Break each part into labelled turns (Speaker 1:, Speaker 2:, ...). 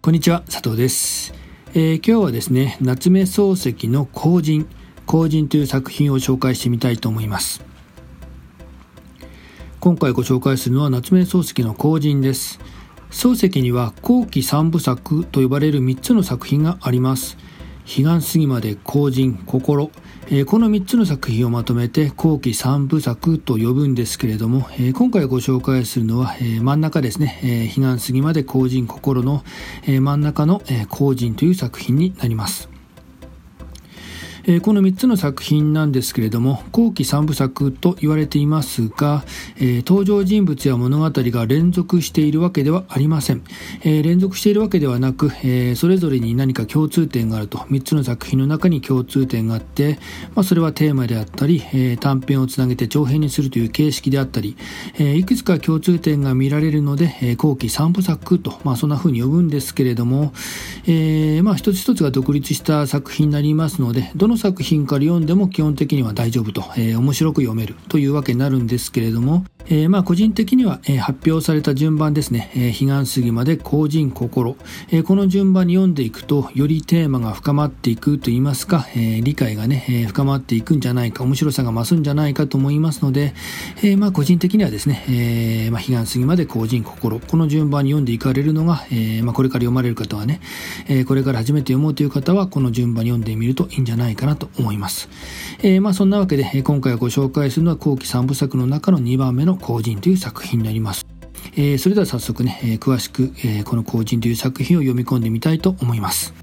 Speaker 1: こんにちは佐藤です、えー、今日はですね夏目漱石の後人後人という作品を紹介してみたいと思います。今回ご紹介するのは夏目漱石の後人です。漱石には後期三部作と呼ばれる3つの作品があります。彼岸過ぎまで後人心、え、この3つの作品をまとめて後期3部作と呼ぶんですけれども、え、今回ご紹介するのは、え、真ん中ですね、えー、彼岸過ぎまで後人心の、え、真ん中の、えー、後人という作品になります。えこの3つの作品なんですけれども後期3部作と言われていますが、え登場人物や物語が連続しているわけではありません、え連続しているわけではなく、えそれぞれに何か共通点があると3つの作品の中に共通点があって、まあ、それはテーマであったり、え短編をつなげて長編にするという形式であったり、えいくつか共通点が見られるので、え後期3部作と、まあ、そんな風に呼ぶんですけれども、え、まあ一つ一つが独立した作品になりますのでどの作品から読んでも基本的には大丈夫と、えー、面白く読めるというわけになるんですけれども、えー、まあ個人的には、えー、発表された順番ですね、えー、彼岸過ぎまで後人心、えー、この順番に読んでいくとよりテーマが深まっていくといいますか、えー、理解がね、えー、深まっていくんじゃないか面白さが増すんじゃないかと思いますので、えー、まあ個人的にはですね、えーまあ、彼岸過ぎまで後人心。この順番に読んでいかれるのが、えーまあ、これから読まれる方はね、えー、これから初めて読もうという方はこの順番に読んでみるといいんじゃないかかなと思います。えー、まあそんなわけで、今回ご紹介するのは後期3部作の中の2番目の後人という作品になります。えー、それでは早速ね、え、詳しく、え、この後人という作品を読み込んでみたいと思います。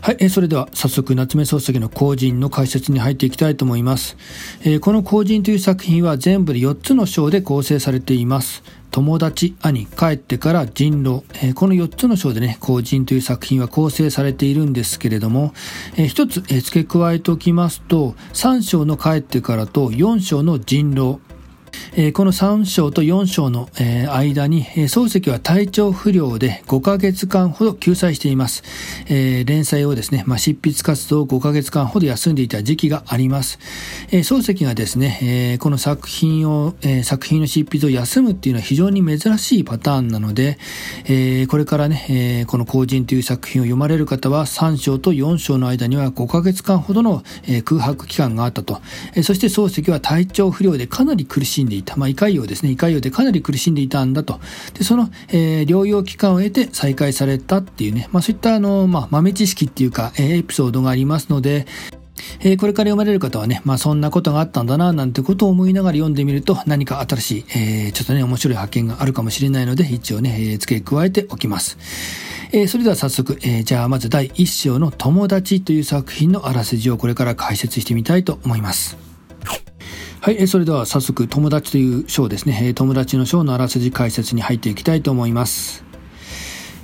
Speaker 1: はい、えー、それでは早速夏目漱石の後人の解説に入っていきたいと思います。えー、この後人という作品は全部で4つの章で構成されています。友達、兄、帰ってから人狼、えー、この4つの章でね、後人という作品は構成されているんですけれども、えー、一つ、えー、付け加えておきますと、3章の帰ってからと4章の人狼、この3章と4章の、間に、漱石は体調不良で5ヶ月間ほど救済しています。連載をですね、執筆活動を5ヶ月間ほど休んでいた時期があります。漱石がですね、この作品を、作品の執筆を休むっていうのは非常に珍しいパターンなので、これからね、この後人という作品を読まれる方は3章と4章の間には5ヶ月間ほどの、空白期間があったと。そして漱石は体調不良でかなり苦しんでいた。たまあ、胃潰瘍ですね。胃潰瘍でかなり苦しんでいたんだと。で、その、えー、療養期間を得て再開されたっていうね、まあ、そういったあの、まあ、豆知識っていうか、えー、エピソードがありますので、えー、これから読まれる方はね、まあそんなことがあったんだな、なんてことを思いながら読んでみると何か新しい、えー、ちょっとね、面白い発見があるかもしれないので、一応ね、えー、付け加えておきます。え、それでは早速、え、じゃあまず第1章の友達という作品のあらすじをこれから解説してみたいと思います。はい、それでは早速友達という章ですね、友達の章のあらすじ解説に入っていきたいと思います。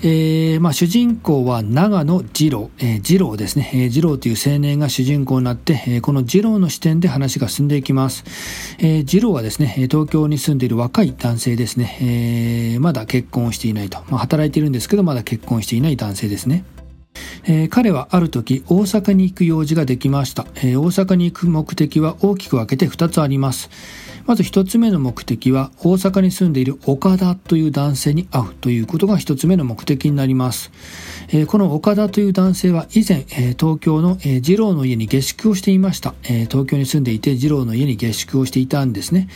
Speaker 1: えー、まあ、主人公は長野二郎、えー、二郎ですね、えー、二郎という青年が主人公になって、えー、この二郎の視点で話が進んでいきます。えー、二郎はですね、東京に住んでいる若い男性ですね、えー、まだ結婚していないと、まあ、働いているんですけど、まだ結婚していない男性ですね。えー、彼はある時大阪に行く用事ができました、えー、大阪に行く目的は大きく分けて2つありますまず1つ目の目的は大阪に住んでいる岡田という男性に会うということが1つ目の目的になります。えこの岡田という男性は以前、え東京の、え二郎の家に下宿をしていました、え東京に住んでいて二郎の家に下宿をしていたんですね。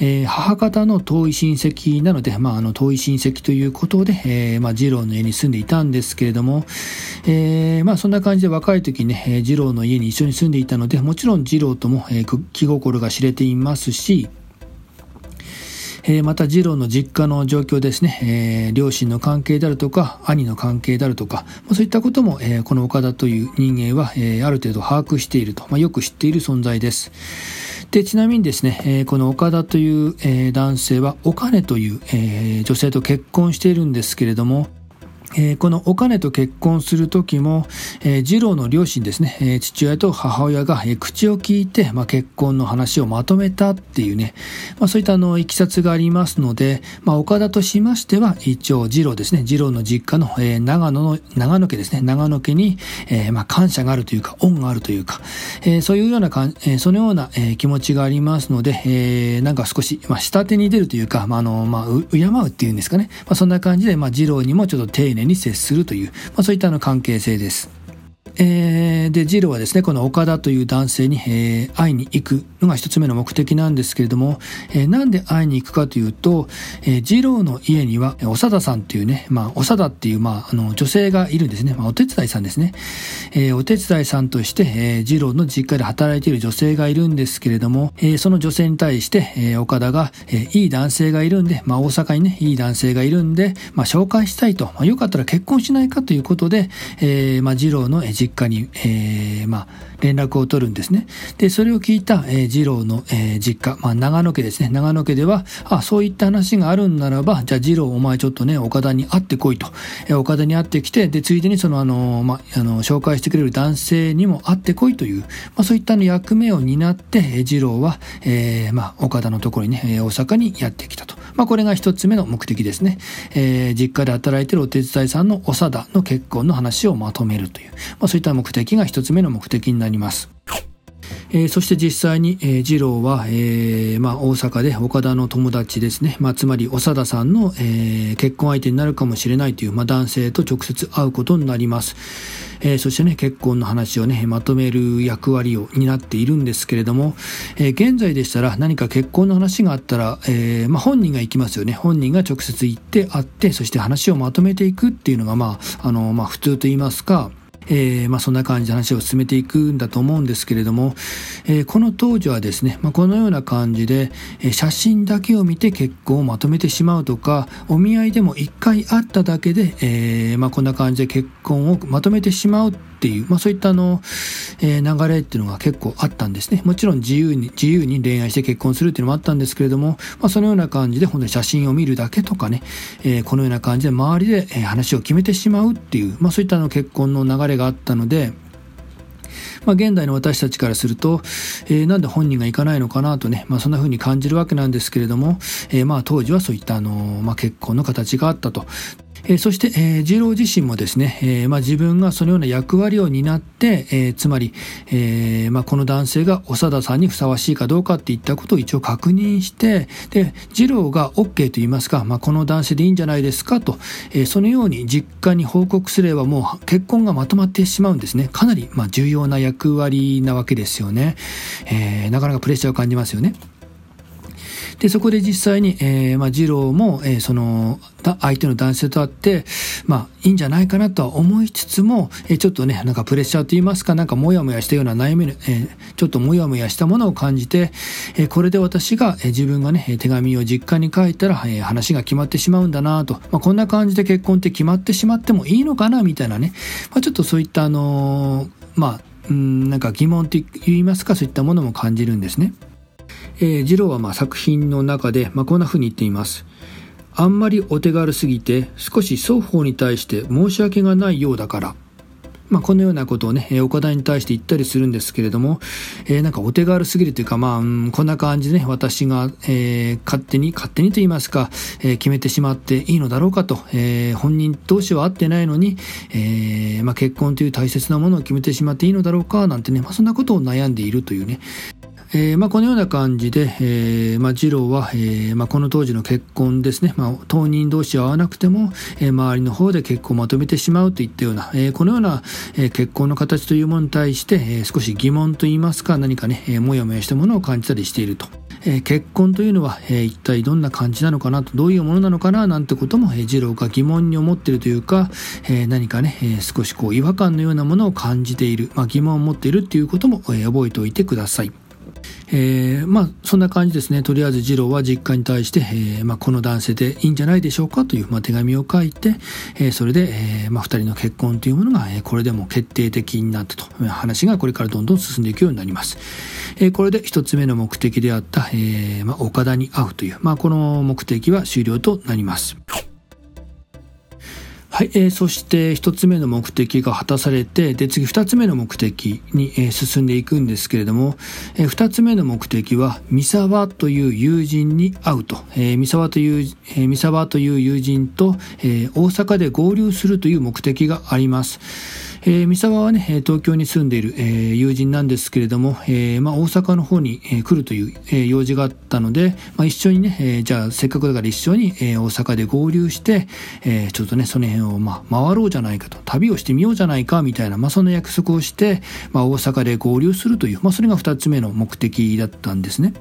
Speaker 1: え母方の遠い親戚なので、まあ、あの遠い親戚ということで、えまあ、二郎の家に住んでいたんですけれども、えー、まあそんな感じで若い時にね、二郎の家に一緒に住んでいたので、もちろん二郎とも、え気心が知れていますし、えまた次郎の実家の状況ですね、えー、両親の関係であるとか兄の関係であるとかそういったことも、えー、この岡田という人間は、え、ある程度把握していると、まあ、よく知っている存在です。でちなみにですね、え、この岡田という、え、男性はお金という、え、女性と結婚しているんですけれどもえー、このお金と結婚する時も、えー、次郎の両親ですね、えー、父親と母親が、えー、口を聞いて、まあ、結婚の話をまとめたっていうね、まあ、そういったあの、いきさつがありますので、まあ、岡田としましては、一応、次郎ですね、次郎の実家の、えー、長野の、長野家ですね、長野家に、えー、まあ、感謝があるというか、恩があるというか、えー、そういうようなかん、えー、そのような、えー、気持ちがありますので、えー、なんか少し、まあ、下手に出るというか、まあ、あの、まあ、敬うっていうんですかね、まあ、そんな感じで、まあ、次郎にもちょっと丁寧に接するという、まあ、そういったの関係性です。えー、で、ジロはですね、この岡田という男性に、えー、会いに行くのが一つ目の目的なんですけれども、えー、なんで会いに行くかというと、えー、ジロの家には、長田さんというね、まあ、長田っていう、まあ、あの、女性がいるんですね。まあ、お手伝いさんですね。えー、お手伝いさんとして、えー、ジロの実家で働いている女性がいるんですけれども、えー、その女性に対して、えー、岡田が、えー、いい男性がいるんで、まあ、大阪にね、いい男性がいるんで、まあ、紹介したいと、まあ、よかったら結婚しないかということで、えー、まあ、ジロの実家に、えー、まあ、連絡を取るんですね。で、それを聞いた、えー、二郎の、えー、実家、まあ、長野家ですね。長野家では、あ、そういった話があるんならば、じゃあ二郎お前ちょっとね、岡田に会ってこいと。えー、岡田に会ってきて、で、ついでにその、あの、まあ、あの、紹介してくれる男性にも会ってこいという、まあ、そういったの役目を担って、えー、二郎は、えー、まあ、岡田のところにね、大阪にやってきたと。まあ、これが一つ目の目的ですね。えー、実家で働いているお手伝いさんの長田の結婚の話をまとめるという、まあ、そういった目的が一つ目の目的になります。えー、そして実際に、えー、二郎は、えーまあ、大阪で岡田の友達ですね、まあ、つまり長田さんの、えー、結婚相手になるかもしれないという、まあ、男性と直接会うことになります。えー、そしてね、結婚の話をね、まとめる役割を担っているんですけれども、えー、現在でしたら何か結婚の話があったら、えー、まあ、本人が行きますよね。本人が直接行って会って、そして話をまとめていくっていうのが、まあ、あの、まあ、普通と言いますか、えー、まあ、そんな感じで話を進めていくんだと思うんですけれども、えー、この当時はですね、まあ、このような感じで、え、写真だけを見て結婚をまとめてしまうとか、お見合いでも1回会っただけで、えまあ、こんな感じで結婚をまとめてしまうっていう、まあ、そういったあの、え流れっていうのが結構あったんですね。もちろん自由に、自由に恋愛して結婚するっていうのもあったんですけれども、まあ、そのような感じで本当に写真を見るだけとかね、えこのような感じで周りで話を決めてしまうっていう、まあ、そういったあの結婚の流れがあったので、まあ、現代の私たちからすると、えー、なんで本人が行かないのかなとね、まあ、そんな風に感じるわけなんですけれども、えー、まあ当時はそういったあの、まあ、結婚の形があったと。えー、そして、えー、二郎自身もですね、えーまあ、自分がそのような役割を担って、えー、つまり、えーまあ、この男性が長田さんにふさわしいかどうかっていったことを一応確認して、で、二郎が OK と言いますか、まあ、この男性でいいんじゃないですかと、えー、そのように実家に報告すればもう結婚がまとまってしまうんですね。かなり、まあ、重要な役割なわけですよね。えー、なかなかプレッシャーを感じますよね。で、そこで実際に、えー、まあ、二郎も、えー、その、相手の男性と会って、まあ、いいんじゃないかなとは思いつつも、えー、ちょっとね、なんかプレッシャーと言いますか、なんかモヤモヤしたような悩みの、えー、ちょっとモヤモヤしたものを感じて、えー、これで私が、えー、自分がね、手紙を実家に書いたら、えー、話が決まってしまうんだなと、まあ、こんな感じで結婚って決まってしまってもいいのかな、みたいなね、まあ、ちょっとそういった、あのー、まあ、うん、なんか疑問と言いますか、そういったものも感じるんですね。えー、ジローはま作品の中で、まあ、こんな風に言っています。あんまりお手軽すぎて少し双方に対して申し訳がないようだから。まあ、このようなことをね、岡田に対して言ったりするんですけれども、えー、なんかお手軽すぎるというか、まあ、うん、こんな感じでね、私が、えー、勝手に、勝手にと言いますか、えー、決めてしまっていいのだろうかと、え本人同士は会ってないのに、えまあ、結婚という大切なものを決めてしまっていいのだろうか、なんてね、まあ、そんなことを悩んでいるというね、えー、まあ、このような感じで、えー、まあ、次郎は、えー、まあ、この当時の結婚ですね、まあ、当人同士は会わなくても、え、周りの方で結婚をまとめてしまうといったような、え、このような、え、結婚の形というものに対して、え、少し疑問といいますか、何かね、えー、もやもやしたものを感じたりしていると。結婚というのは、一体どんな感じなのかなと、どういうものなのかななんてことも、えー、次郎が疑問に思っているというか、何かね、少しこう違和感のようなものを感じている、まあ、疑問を持っているっていうことも、覚えておいてください。えー、まあそんな感じですねとりあえず次郎は実家に対して、えー、まあ、この男性でいいんじゃないでしょうかという、まあ、手紙を書いて、えー、それで、えーまあ、2人の結婚というものが、えー、これでも決定的になったと話がこれからどんどん進んでいくようになります。えー、これで1つ目の目的であった、えーまあ、岡田に会うという、まあ、この目的は終了となります。はい、えー、そして1つ目の目的が果たされてで次2つ目の目的に、えー、進んでいくんですけれども、えー、2つ目の目的は三沢という友人に会うと、えー、三沢という、えー、三沢という友人と、えー、大阪で合流するという目的があります。えー、三沢はね、東京に住んでいる、えー、友人なんですけれども、えーまあ、大阪の方に、え、来るという、え、用事があったので、まあ、一緒にね、え、じゃあせっかくだから一緒に、え、大阪で合流して、え、ちょっとね、その辺を、まあ、回ろうじゃないかと、旅をしてみようじゃないかみたいな、まあ、その約束をして、まあ、大阪で合流するという、まあ、それが二つ目の目的だったんですね。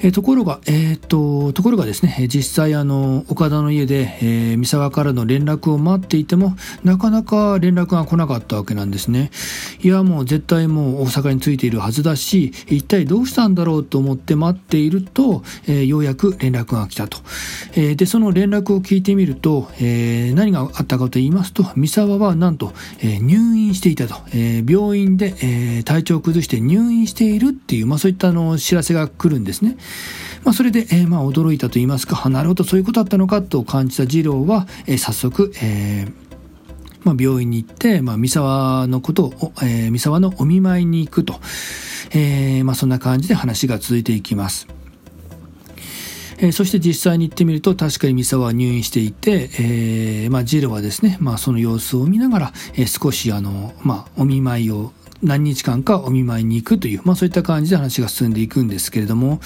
Speaker 1: えー、ところが、えー、と、ところがですね、実際あの、岡田の家で、えー、三沢からの連絡を待っていても、なかなか連絡が来なかったわけなんですね。いや、もう絶対もう大阪に着いているはずだし、一体どうしたんだろうと思って待っていると、えー、ようやく連絡が来たと。えー、で、その連絡を聞いてみると、えー、何があったかと言いますと、三沢はなんと、えー、入院していたと。えー、病院で、えー、体調を崩して入院しているっていう、まあそういったあの知らせが来るんですね。まあ、それで、えー、まあ驚いたと言いますか、なるほど、そういうことだったのかと感じた次郎は、えー、早速、えーまあ、病院に行って、まあ、三沢のことを、えー、三沢のお見舞いに行くと、えー、まあ、そんな感じで話が続いていきます。えー、そして実際に行ってみると確かに三沢は入院していて、えーまあ、ジロはですね、まあ、その様子を見ながら、えー、少しあの、まあ、お見舞いを何日間かお見舞いに行くという、まあ、そういった感じで話が進んでいくんですけれども、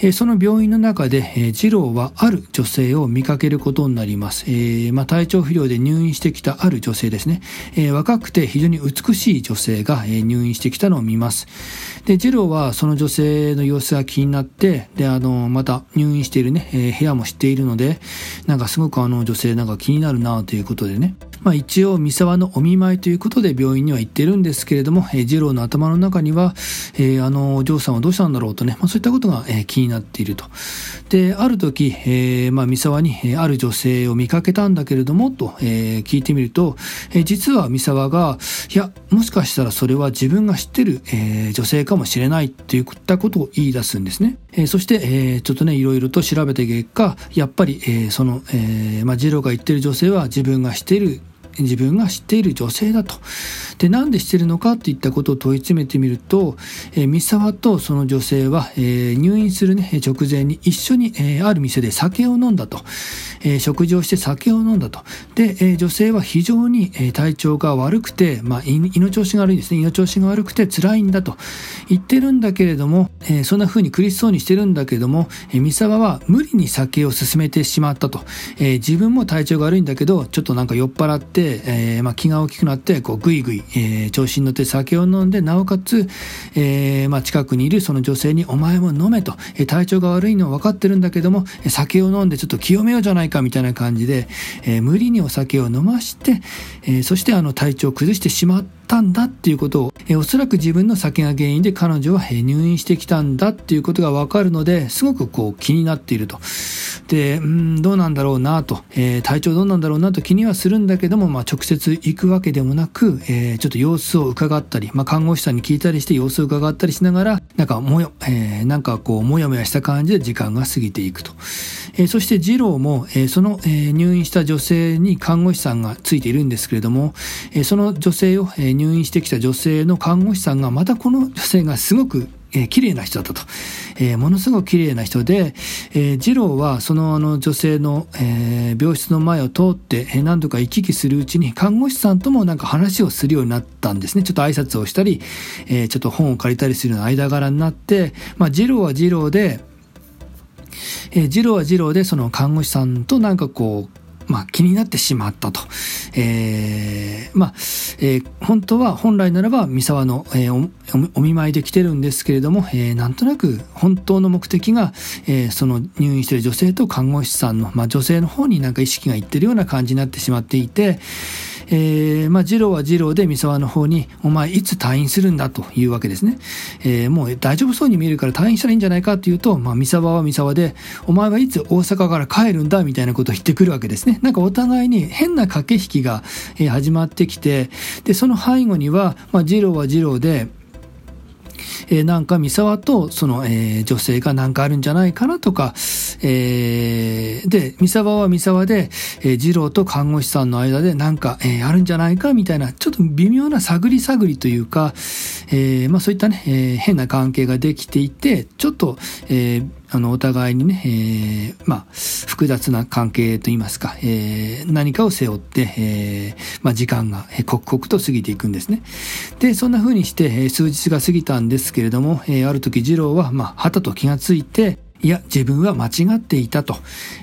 Speaker 1: えその病院の中で、え二郎はある女性を見かけることになります。えー、まあ、体調不良で入院してきたある女性ですね。えー、若くて非常に美しい女性が、え入院してきたのを見ます。で、二郎はその女性の様子が気になって、で、あの、また入院しているね、え部屋も知っているので、なんかすごくあの女性なんか気になるなということでね、まあ、一応三沢のお見舞いということで病院には行ってるんですけれども、えー、二郎の頭の中には、えー、あのお嬢さんはどうしたんだろうとね、まあ、そういったことが、えー、気になっていると。で、ある時、えーまあ、三沢に、えー、ある女性を見かけたんだけれども、と、えー、聞いてみると、えー、実は三沢が、いや、もしかしたらそれは自分が知ってる、えー、女性かもしれないっていったことを言い出すんですね。えー、そして、えー、ちょっとね、いろいろと調べた結果、やっぱり、えー、その、えーまあ、二郎が言ってる女性は自分がしている自分が知っている女性だと。で、なんで知ってるのかっていったことを問い詰めてみると、えー、三沢とその女性は、えー、入院するね、直前に一緒に、えー、ある店で酒を飲んだと。えー、食事をして酒を飲んだと。で、えー、女性は非常に、えー、体調が悪くて、まあ、胃の調子が悪いですね。胃の調子が悪くて辛いんだと言ってるんだけれども、えー、そんな風に苦しそうにしてるんだけれども、えー、三沢は無理に酒を進めてしまったと。えー、自分も体調が悪いんだけど、ちょっとなんか酔っ払って、えーまあ、気が大きくなって、こう、ぐいぐい、えー、調子に乗って酒を飲んで、なおかつ、えーまあ、近くにいるその女性に、お前も飲めと、え、体調が悪いのは分かってるんだけども、酒を飲んでちょっと清めようじゃないかみたいな感じで、え、無理にお酒を飲まして、え、そしてあの体調を崩してしまってたんだっていうことを、えー、おそらく自分の酒が原因で彼女は入院してきたんだっていうことがわかるので、すごくこう気になっていると。で、うん、どうなんだろうなと、えー、体調どうなんだろうなと気にはするんだけども、まあ、直接行くわけでもなく、えー、ちょっと様子を伺ったり、まあ、看護師さんに聞いたりして様子を伺ったりしながら、なんかもよ、えー、なんかこう、もやもやした感じで時間が過ぎていくと。え、そして二郎も、え、その、え、入院した女性に看護師さんがついているんですけれども、え、その女性を、え、入院してきた女性の看護師さんがまたこの女性がすごくえー、綺麗な人だったと。えー、ものすごく綺麗な人で、えー、二郎はそのあの女性の、えー、病室の前を通って、えー、何度か行き来するうちに看護師さんともなんか話をするようになったんですね。ちょっと挨拶をしたり、えー、ちょっと本を借りたりするような間柄になって、まあ、二郎は二郎で、えー、二郎は二郎でその看護師さんとなんかこう、まあ、気になってしまったと。えー、まあ、えー、本当は、本来ならば、三沢の、えー、お見舞いで来てるんですけれども、えー、なんとなく、本当の目的が、えー、その入院してる女性と看護師さんの、まあ、女性の方になんか意識がいってるような感じになってしまっていて、えー、まあ、次郎は二郎で三沢の方に、お前いつ退院するんだ？というわけですね。えー、もう大丈夫そうに見えるから退院したらいいんじゃないかっていうと、まあ、三沢は三沢で、お前はいつ大阪から帰るんだ？みたいなことを言ってくるわけですね。なんかお互いに変な駆け引きが、え始まってきて、で、その背後には、まあ、次郎は二郎で、えー、なんか三沢とその、えー、女性がなんかあるんじゃないかなとか、えー、で、三沢は三沢で、えー、二郎と看護師さんの間でなんか、えー、あるんじゃないかみたいな、ちょっと微妙な探り探りというか、えー、まあそういったね、えー、変な関係ができていて、ちょっと、えー、あの、お互いにね、えー、まあ、複雑な関係といいますか、えー、何かを背負って、えー、まあ、時間が刻々と過ぎていくんですね。で、そんな風にして、数日が過ぎたんですけれども、ええ、ある時、次郎は、まあ、はたと気がついて、いや、自分は間違っていたと。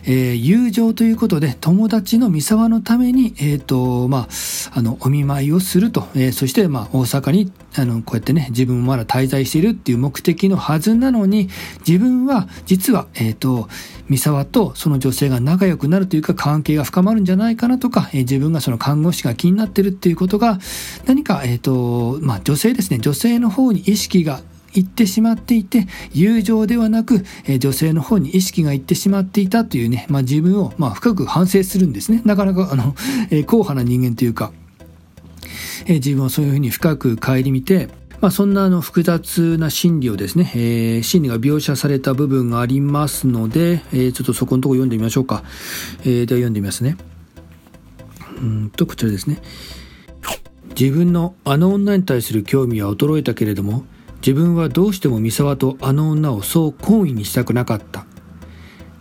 Speaker 1: えー、友情ということで、友達の三沢のために、えっ、ー、と、まあ、あの、お見舞いをすると。えー、そして、まあ、大阪に、あの、こうやってね、自分もまだ滞在しているっていう目的のはずなのに、自分は、実は、えっ、と、三沢とその女性が仲良くなるというか、関係が深まるんじゃないかなとか、え自分がその看護師が気になってるっていうことが、何か、えっ、と、まあ、女性ですね、女性の方に意識が行ってしまっていて、友情ではなく、え女性の方に意識がいってしまっていたというね、まあ、自分をま深く反省するんですね。なかなかあの、え硬派な人間というか、え自分をそういうふうに深く顧みて、まあ、そんなあの複雑な心理をですね、えー、心理が描写された部分がありますので、えー、ちょっとそこのところ読んでみましょうか。えー、では読んでみますね。うんと、こちらですね。自分のあの女に対する興味は衰えたけれども、自分はどうしても三沢とあの女をそう懇意にしたくなかった。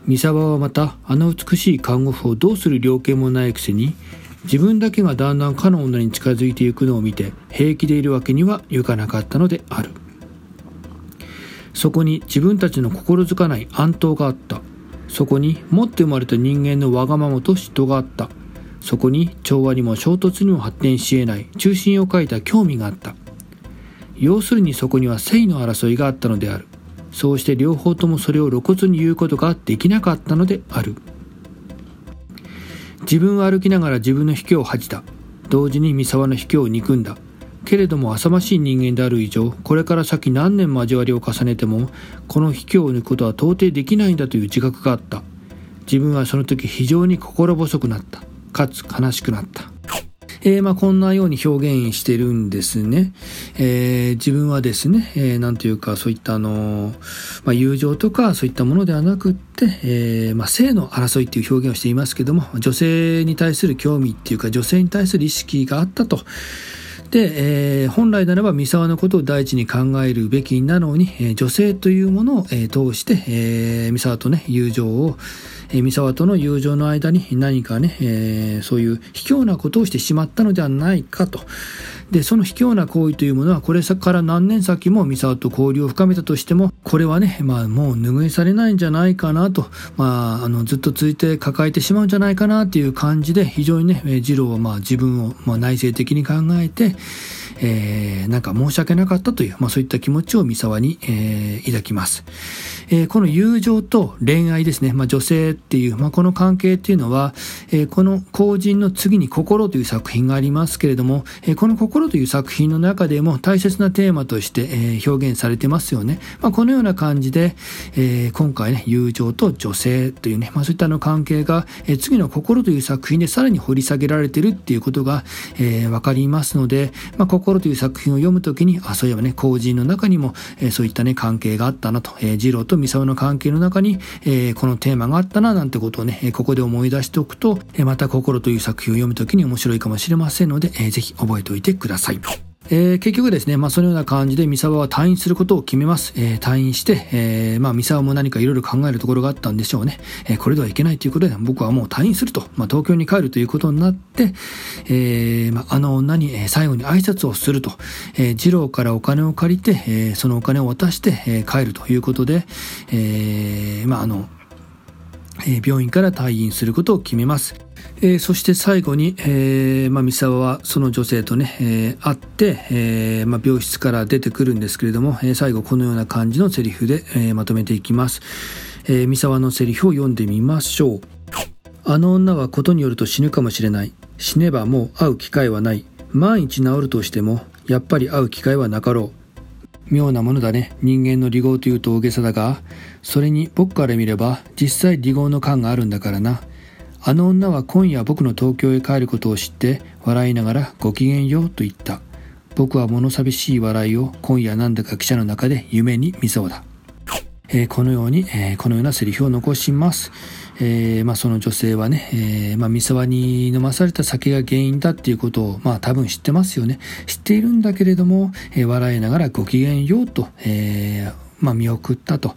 Speaker 1: 三沢はまたあの美しい看護婦をどうする了見もないくせに自分だけがだんだんかの女に近づいていくのを見て平気でいるわけにはいかなかったのである。そこに自分たちの心づかない暗闘があった。そこに持って生まれた人間のわがままと嫉妬があった。そこに調和にも衝突にも発展し得ない中心を欠いた興味があった。要するにそこには性の争いがあったのである。そうして両方ともそれを露骨に言うことができなかったのである。自分は歩きながら自分の卑怯を恥じた。同時に三沢の卑怯を憎んだ。けれども浅ましい人間である以上これから先何年交わりを重ねてもこの卑怯を抜くことは到底できないんだという自覚があった。自分はその時非常に心細くなった。かつ悲しくなった。えー、まあ、こんなように表現してるんですね。えー、自分はですね、えー、なんというか、そういったあの、まあ、友情とかそういったものではなくって、えー、まあ、性の争いっていう表現をしていますけども、女性に対する興味っていうか、女性に対する意識があったと。で、えー、本来ならば三沢のことを第一に考えるべきなのに、えー、女性というものを、えー、通して、えー、三沢とね、友情を、三沢との友情の間に何かね、えー、そういう卑怯なことをしてしまったのではないかと。で、その卑怯な行為というものは、これから何年先も三沢と交流を深めたとしても、これはね、まあもう拭いされないんじゃないかなと、まあ、あの、ずっと続いて抱えてしまうんじゃないかなっていう感じで、非常にね、次郎はまあ自分をまあ内省的に考えて、えー、なんか申し訳なかったという、まあそういった気持ちを三沢に、えー、抱きます。えー、この友情と恋愛ですね、まあ女性っていう、まあこの関係っていうのは、え、この後人の次に心という作品がありますけれども、え、この心という作品の中でも大切なテーマとして、え、表現されてますよね。まあこのような感じで、え、今回ね、友情と女性というね、まあそういったの関係が、え、次の心という作品でさらに掘り下げられてるっていうことが、えー、わかりますので、まあ心という作品を読むときに、あ、そういえばね、後人の中にも、えー、そういったね、関係があったなと、えー、二郎と三沢の関係の中に、えー、このテーマがあったな、なんてことをね、ここで思い出しておくと、えまた心という作品を読むときに面白いかもしれませんので、えー、ぜひ覚えておいてください。えー、結局ですね、まあ、そのような感じで三沢は退院することを決めます。えー、退院して、えー、まあ、三沢も何かいろいろ考えるところがあったんでしょうね。えこれではいけないということで、僕はもう退院すると、まあ、東京に帰るということになって、えまあ、あの女に最後に挨拶をすると、え二郎からお金を借りて、えそのお金を渡して、え帰るということで、えまあ、あの、病院から退院することを決めます。えー、そして最後に、えーまあ、三沢はその女性とね、えー、会って、えーまあ、病室から出てくるんですけれども、えー、最後このような感じのセリフで、えー、まとめていきます、えー、三沢のセリフを読んでみましょう。あの女はことによると死ぬかもしれない。死ねばもう会う機会はない。万一治るとしてもやっぱり会う機会はなかろう。妙なものだね。人間の離合というと大げさだがそれに僕から見れば実際離合の感があるんだからな。あの女は今夜僕の東京へ帰ることを知って笑いながらご機嫌ようと言った。僕は物寂しい笑いを今夜なんだか記者の中で夢に見そうだ。えー、このように、えー、このようなセリフを残します。えー、まあ、その女性はね、えー、まあ、三沢に飲まされた酒が原因だっていうことを、まあ、多分知ってますよね。知っているんだけれども、えー、笑いながらご機嫌ようと、えまあ、見送ったと。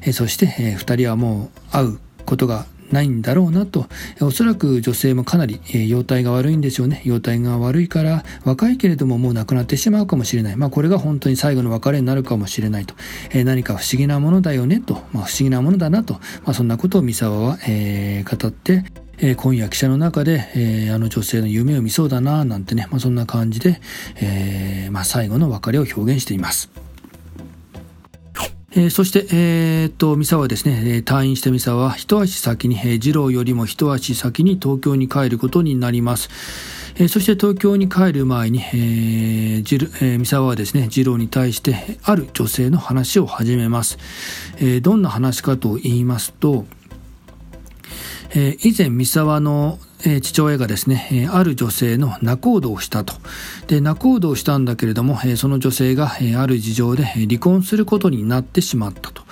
Speaker 1: えそして、え二人はもう会うことがないんだろうなと。おそらく女性もかなり、えー、容体が悪いんでしょうね。容体が悪いから若いけれどももう亡くなってしまうかもしれない。まあこれが本当に最後の別れになるかもしれないと。えー、何か不思議なものだよねと。まあ不思議なものだなと。まあそんなことを三沢は、えー、語って、えー、今夜記者の中で、えー、あの女性の夢を見そうだななんてね、まあ、そんな感じで、えーまあ、最後の別れを表現しています。えー、そして、えー、っと、三沢はですね、退院した三沢は一足先に、えー、二郎よりも一足先に東京に帰ることになります。えー、そして東京に帰る前に、えージルえー、三沢はですね、二郎に対してある女性の話を始めます。えー、どんな話かと言いますと、えー、以前三沢のえ父親がですね、えある女性の仲人をしたと。で、仲人をしたんだけれども、えその女性が、えある事情で離婚することになってしまったと。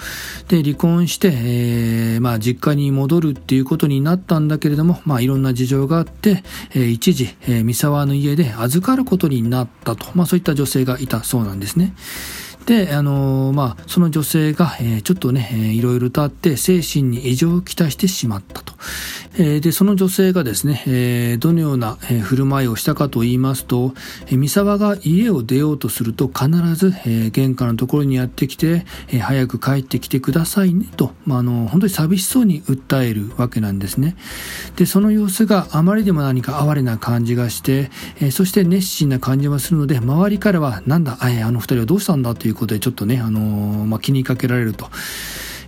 Speaker 1: で、離婚して、えー、まあ、実家に戻るっていうことになったんだけれども、まあ、いろんな事情があって、え一時、え三沢の家で預かることになったと。まあ、そういった女性がいたそうなんですね。で、あの、まあ、その女性が、え、ちょっとね、え、いろいろとあって精神に異常をきたしてしまったと。え、で、その女性がですね、え、どのような、え、振る舞いをしたかと言いますと、え、三沢が家を出ようとすると必ず、え、玄関のところにやってきて、え、早く帰ってきてくださいねと、まあ、あの、本当に寂しそうに訴えるわけなんですね。で、その様子があまりでも何か哀れな感じがして、え、そして熱心な感じはするので、周りからは、なんだ、えあの二人はどうしたんだといういうことでちょっとね、あのー、まあ、気にかけられると。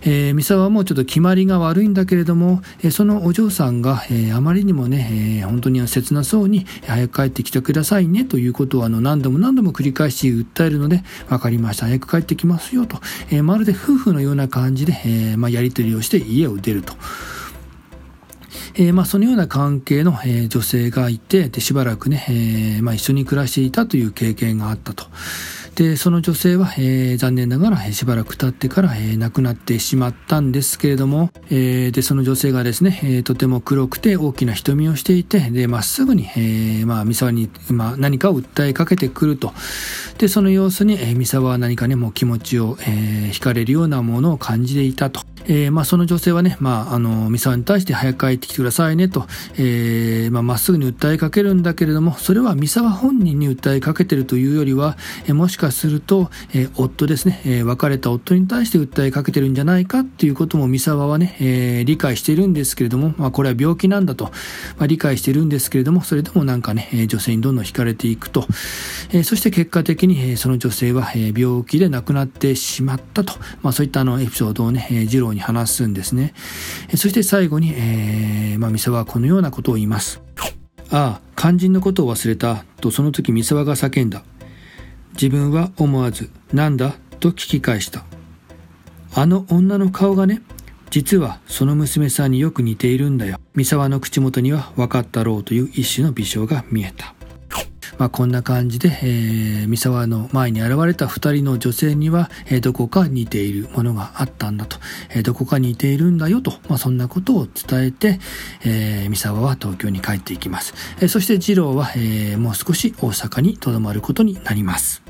Speaker 1: えー、三沢もちょっと決まりが悪いんだけれども、えー、そのお嬢さんが、えー、あまりにもね、えー、本当に切なそうに、早く帰ってきてくださいねということをあの何度も何度も繰り返し訴えるので、わかりました、早く帰ってきますよと、えー、まるで夫婦のような感じで、えーまあ、やり取りをして家を出ると。えー、まあ、そのような関係の、えー、女性がいて、で、しばらくね、えー、まあ、一緒に暮らしていたという経験があったと。で、その女性は、えー、残念ながら、しばらく経ってから、えー、亡くなってしまったんですけれども、えー、で、その女性がですね、えー、とても黒くて大きな瞳をしていて、で、まっすぐに、えー、まあ、三沢に、まあ、何かを訴えかけてくると。で、その様子に、えー、三沢は何かね、もう気持ちを、えー、惹かれるようなものを感じていたと。えー、まあ、その女性はね、まあ、あの、三沢に対して早く帰ってきてくださいねと、えー、まあ、まっすぐに訴えかけるんだけれども、それは三沢本人に訴えかけてるというよりは、えー、もしかすると、え、夫ですね、え、別れた夫に対して訴えかけてるんじゃないかっていうことも三沢はね、え、理解しているんですけれども、まあ、これは病気なんだと、まあ、理解しているんですけれども、それでもなんかね、女性にどんどん惹かれていくと、え、そして結果的に、え、その女性は、え、病気で亡くなってしまったと、まあ、そういったあのエピソードをね、えー、次郎に話すんですね。そして最後に、えー、まあ、三沢はこのようなことを言います。ああ、肝心のことを忘れた、とその時三沢が叫んだ。自分は思わず、なんだと聞き返した。あの女の顔がね、実はその娘さんによく似ているんだよ。三沢の口元には分かったろうという一種の微笑が見えた。まあ、こんな感じで、えー、三沢の前に現れた二人の女性には、えー、どこか似ているものがあったんだと、えー、どこか似ているんだよと、まあ、そんなことを伝えて、えー、三沢は東京に帰っていきます。え、そして次郎は、え、もう少し大阪に留まることになります。